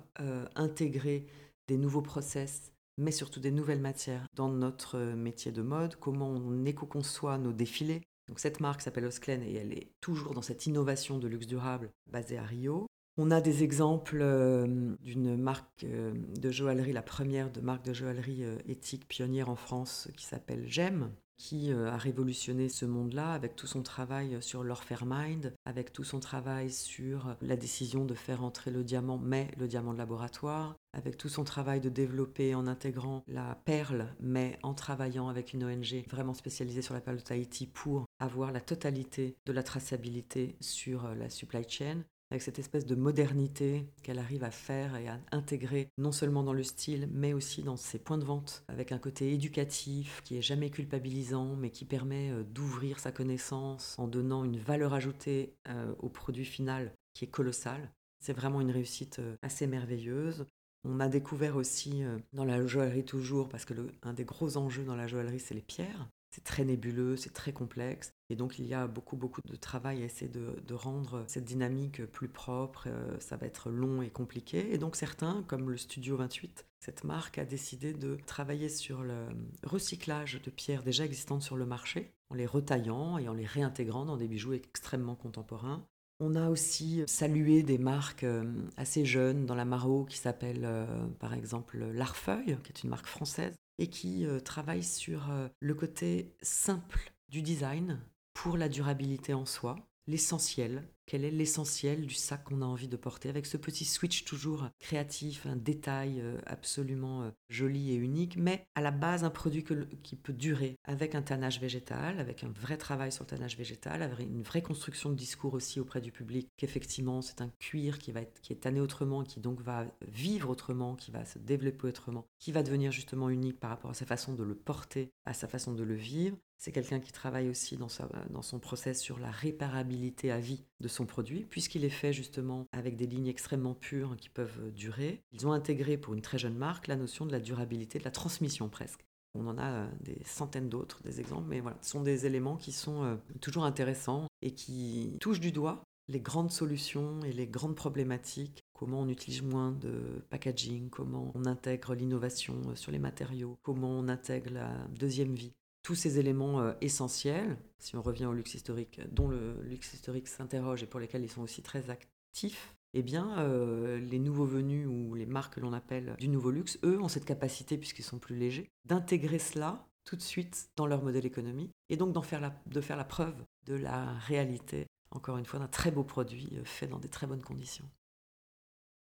intégrer des nouveaux process mais surtout des nouvelles matières dans notre métier de mode, comment on éco-conçoit nos défilés. Donc cette marque s'appelle Osklen et elle est toujours dans cette innovation de luxe durable basée à Rio. On a des exemples euh, d'une marque euh, de joaillerie, la première de marque de joaillerie euh, éthique pionnière en France qui s'appelle GEM, qui euh, a révolutionné ce monde-là avec tout son travail sur l'Orfairmind, avec tout son travail sur la décision de faire entrer le diamant, mais le diamant de laboratoire, avec tout son travail de développer en intégrant la perle, mais en travaillant avec une ONG vraiment spécialisée sur la perle de Tahiti pour avoir la totalité de la traçabilité sur euh, la supply chain avec cette espèce de modernité qu'elle arrive à faire et à intégrer non seulement dans le style, mais aussi dans ses points de vente, avec un côté éducatif qui est jamais culpabilisant, mais qui permet euh, d'ouvrir sa connaissance en donnant une valeur ajoutée euh, au produit final qui est colossal. C'est vraiment une réussite assez merveilleuse. On a découvert aussi dans la joaillerie toujours, parce que un des gros enjeux dans la joaillerie, c'est les pierres. C'est très nébuleux, c'est très complexe. Et donc, il y a beaucoup, beaucoup de travail à essayer de, rendre cette dynamique plus propre. Euh, ça va être long et compliqué. Et donc, certains, comme le Studio 28, cette marque a décidé de travailler sur le recyclage de pierres déjà existantes sur le marché, en les retaillant et en les réintégrant dans des bijoux extrêmement contemporains. On a aussi salué des marques euh, assez jeunes dans la Maro qui s'appelle euh, par exemple L'Arfeuille, qui est une marque française, et qui travaille sur le côté simple du design, pour la durabilité en soi, l'essentiel, quel est l'essentiel du sac qu'on a envie de porter, avec ce petit switch toujours créatif, un détail euh, absolument euh, joli et unique, mais à la base un produit qui peut durer, avec un tannage végétal, avec un vrai travail sur le tannage végétal, avec une vraie construction de discours aussi auprès du public, qu'effectivement c'est un cuir qui, va être, qui est tanné autrement, qui donc va vivre autrement, qui va se développer autrement, qui va devenir justement unique par rapport à sa façon de le porter, à sa façon de le vivre, c'est quelqu'un qui travaille aussi dans, dans son process sur la réparabilité à vie de son produit, puisqu'il est fait justement avec des lignes extrêmement pures qui peuvent durer. Ils ont intégré pour une très jeune marque la notion de la durabilité, de la transmission presque. On en a euh, des centaines d'autres, des exemples, mais voilà, ce sont des éléments qui sont euh, toujours intéressants et qui touchent du doigt les grandes solutions et les grandes problématiques, comment on utilise moins de packaging, comment on intègre l'innovation euh, sur les matériaux, comment on intègre la deuxième vie tous ces éléments euh, essentiels, si on revient au luxe historique, dont le luxe historique s'interroge et pour lesquels ils sont aussi très actifs, eh bien, euh, les nouveaux venus ou les marques que l'on appelle du nouveau luxe, eux, ont cette capacité, puisqu'ils sont plus légers, d'intégrer cela tout de suite dans leur modèle économique et donc faire la, de faire la preuve de la réalité, encore une fois, d'un très beau produit euh, fait dans des très bonnes conditions.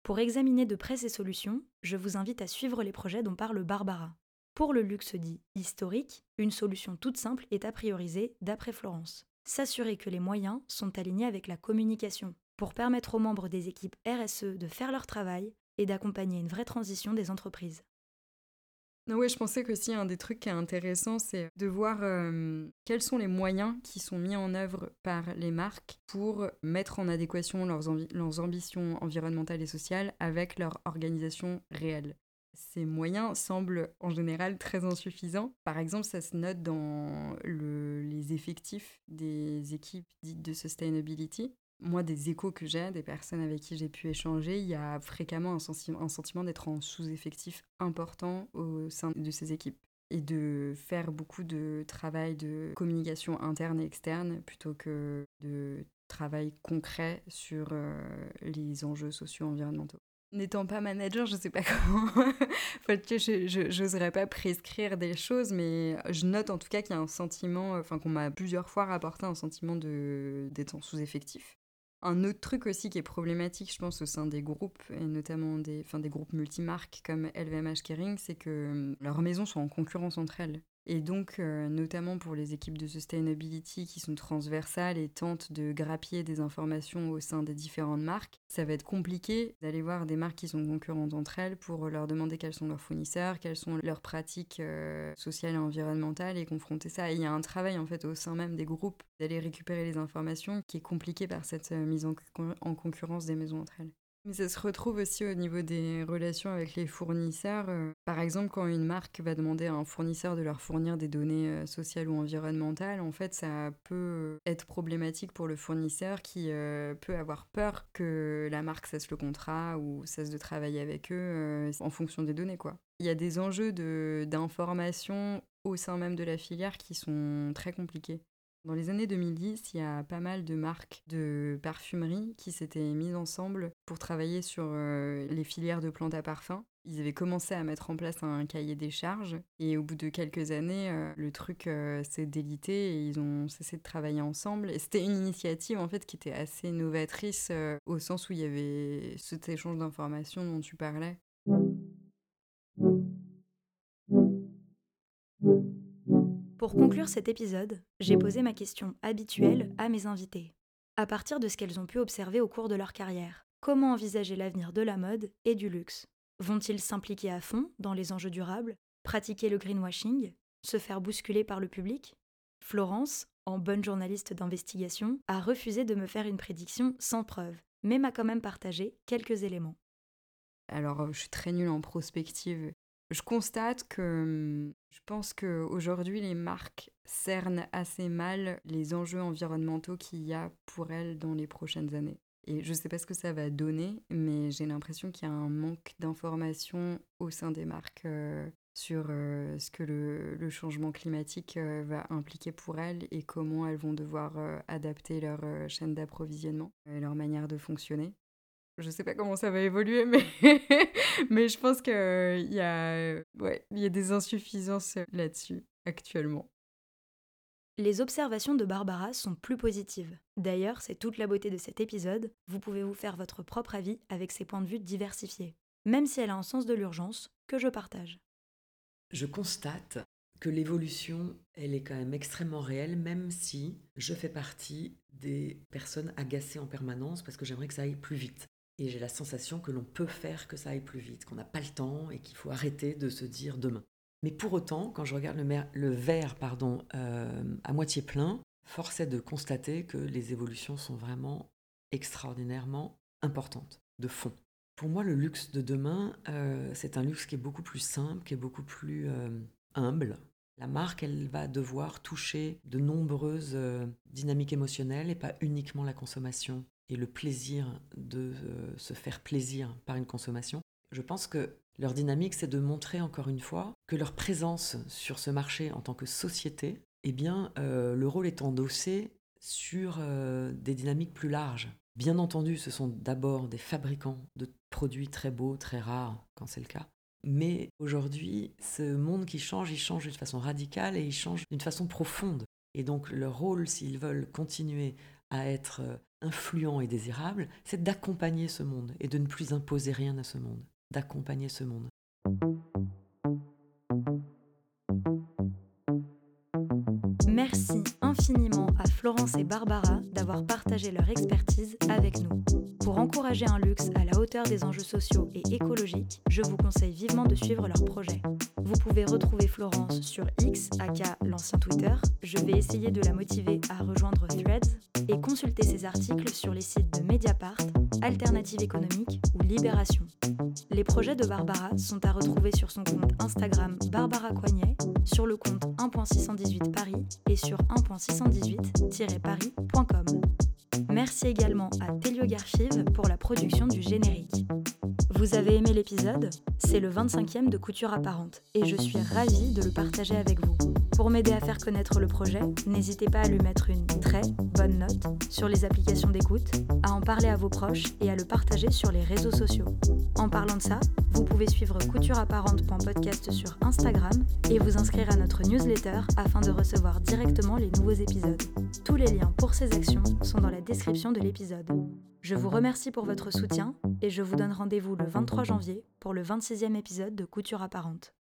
Pour examiner de près ces solutions, je vous invite à suivre les projets dont parle Barbara. Pour le luxe dit historique, une solution toute simple est à prioriser d'après Florence. S'assurer que les moyens sont alignés avec la communication pour permettre aux membres des équipes RSE de faire leur travail et d'accompagner une vraie transition des entreprises. Oui, je pensais que si un des trucs qui est intéressant, c'est de voir euh, quels sont les moyens qui sont mis en œuvre par les marques pour mettre en adéquation leurs, leurs ambitions environnementales et sociales avec leur organisation réelle ces moyens semblent en général très insuffisants. Par exemple, ça se note dans les effectifs des équipes dites de sustainability. Moi, des échos que j'ai, des personnes avec qui j'ai pu échanger, il y a fréquemment un, sentiment d'être en sous-effectif important au sein de ces équipes et de faire beaucoup de travail de communication interne et externe plutôt que de travail concret sur euh, les enjeux socio-environnementaux. N'étant pas manager, je sais pas comment. enfin, je n'oserais pas prescrire des choses, mais je note en tout cas qu'il y a un sentiment, enfin qu'on m'a plusieurs fois rapporté un sentiment d'être en sous-effectif. Un autre truc aussi qui est problématique, je pense, au sein des groupes, et notamment des, des groupes multimarques comme LVMH Kering, c'est que hum, leurs maisons sont en concurrence entre elles. Et donc, euh, notamment pour les équipes de sustainability qui sont transversales et tentent de grappiller des informations au sein des différentes marques, ça va être compliqué d'aller voir des marques qui sont concurrentes entre elles pour leur demander quels sont leurs fournisseurs, quelles sont leurs pratiques euh, sociales et environnementales et confronter ça. Et il y a un travail en fait au sein même des groupes d'aller récupérer les informations qui est compliqué par cette euh, mise en concurrence des maisons entre elles. Mais ça se retrouve aussi au niveau des relations avec les fournisseurs. Euh, par exemple, quand une marque va demander à un fournisseur de leur fournir des données euh, sociales ou environnementales, en fait, ça peut être problématique pour le fournisseur qui euh, peut avoir peur que la marque cesse le contrat ou cesse de travailler avec eux en fonction des données, quoi. Il y a des enjeux d'information au sein même de la filière qui sont très compliqués. Dans les années 2010, il y a pas mal de marques de parfumerie qui s'étaient mises ensemble pour travailler sur euh, les filières de plantes à parfum. Ils avaient commencé à mettre en place un cahier des charges et au bout de quelques années, euh, le truc euh, s'est délité et ils ont cessé de travailler ensemble. C'était une initiative en fait qui était assez novatrice au sens où il y avait cet échange d'informations dont tu parlais. Pour conclure cet épisode, j'ai posé ma question habituelle à mes invités. À partir de ce qu'elles ont pu observer au cours de leur carrière, comment envisager l'avenir de la mode et du luxe? Vont-ils s'impliquer à fond dans les enjeux durables, pratiquer le greenwashing, se faire bousculer par le public? Florence, en bonne journaliste d'investigation, a refusé de me faire une prédiction sans preuve, mais m'a quand même partagé quelques éléments. Alors, je suis très nulle en prospective je constate que hum, je pense qu'aujourd'hui, les marques cernent assez mal les enjeux environnementaux qu'il y a pour elles dans les prochaines années. Et je ne sais pas ce que ça va donner, mais j'ai l'impression qu'il y a un manque d'informations au sein des marques euh, sur euh, ce que le, changement climatique euh, va impliquer pour elles et comment elles vont devoir adapter leur chaîne d'approvisionnement et leur manière de fonctionner. Je sais pas comment ça va évoluer, mais, mais je pense qu'il y, a, ouais, y a des insuffisances là-dessus actuellement. Les observations de Barbara sont plus positives. D'ailleurs, c'est toute la beauté de cet épisode. Vous pouvez vous faire votre propre avis avec ses points de vue diversifiés, même si elle a un sens de l'urgence que je partage. Je constate que l'évolution, elle est quand même extrêmement réelle, même si je fais partie des personnes agacées en permanence parce que j'aimerais que ça aille plus vite. Et j'ai la sensation que l'on peut faire que ça aille plus vite, qu'on n'a pas le temps et qu'il faut arrêter de se dire demain. Mais pour autant, quand je regarde le, verre pardon, euh, à moitié plein, force est de constater que les évolutions sont vraiment extraordinairement importantes, de fond. Pour moi, le luxe de demain, euh, c'est un luxe qui est beaucoup plus simple, qui est beaucoup plus euh, humble. La marque, elle va devoir toucher de nombreuses dynamiques émotionnelles et pas uniquement la consommation et le plaisir de euh, se faire plaisir par une consommation, je pense que leur dynamique, c'est de montrer encore une fois que leur présence sur ce marché en tant que société, eh bien, euh, le rôle est endossé sur euh, des dynamiques plus larges. Bien entendu, ce sont d'abord des fabricants de produits très beaux, très rares, quand c'est le cas. Mais aujourd'hui, ce monde qui change, il change d'une façon radicale et il change d'une façon profonde. Et donc leur rôle, s'ils veulent continuer à être influent et désirable, c'est d'accompagner ce monde et de ne plus imposer rien à ce monde, d'accompagner ce monde. Florence et Barbara d'avoir partagé leur expertise avec nous. Pour encourager un luxe à la hauteur des enjeux sociaux et écologiques, je vous conseille vivement de suivre leur projet. Vous pouvez retrouver Florence sur X, aka l'ancien Twitter. Je vais essayer de la motiver à rejoindre Threads et consulter ses articles sur les sites de Mediapart, Alternative économique ou Libération. Les projets de Barbara sont à retrouver sur son compte Instagram Barbara Coignet, sur le compte 1.618 Paris et sur 1.618-paris.com. Merci également à Telio Garfive pour la production du générique. Vous avez aimé l'épisode C'est le 25e de Couture Apparente et je suis ravie de le partager avec vous. Pour m'aider à faire connaître le projet, n'hésitez pas à lui mettre une très bonne note sur les applications d'écoute, à en parler à vos proches et à le partager sur les réseaux sociaux. En parlant de ça, vous pouvez suivre coutureapparente.podcast sur Instagram et vous inscrire à notre newsletter afin de recevoir directement les nouveaux épisodes. Tous les liens pour ces actions sont dans la description de l'épisode. Je vous remercie pour votre soutien et je vous donne rendez-vous le 23 janvier pour le 26e épisode de Couture apparente.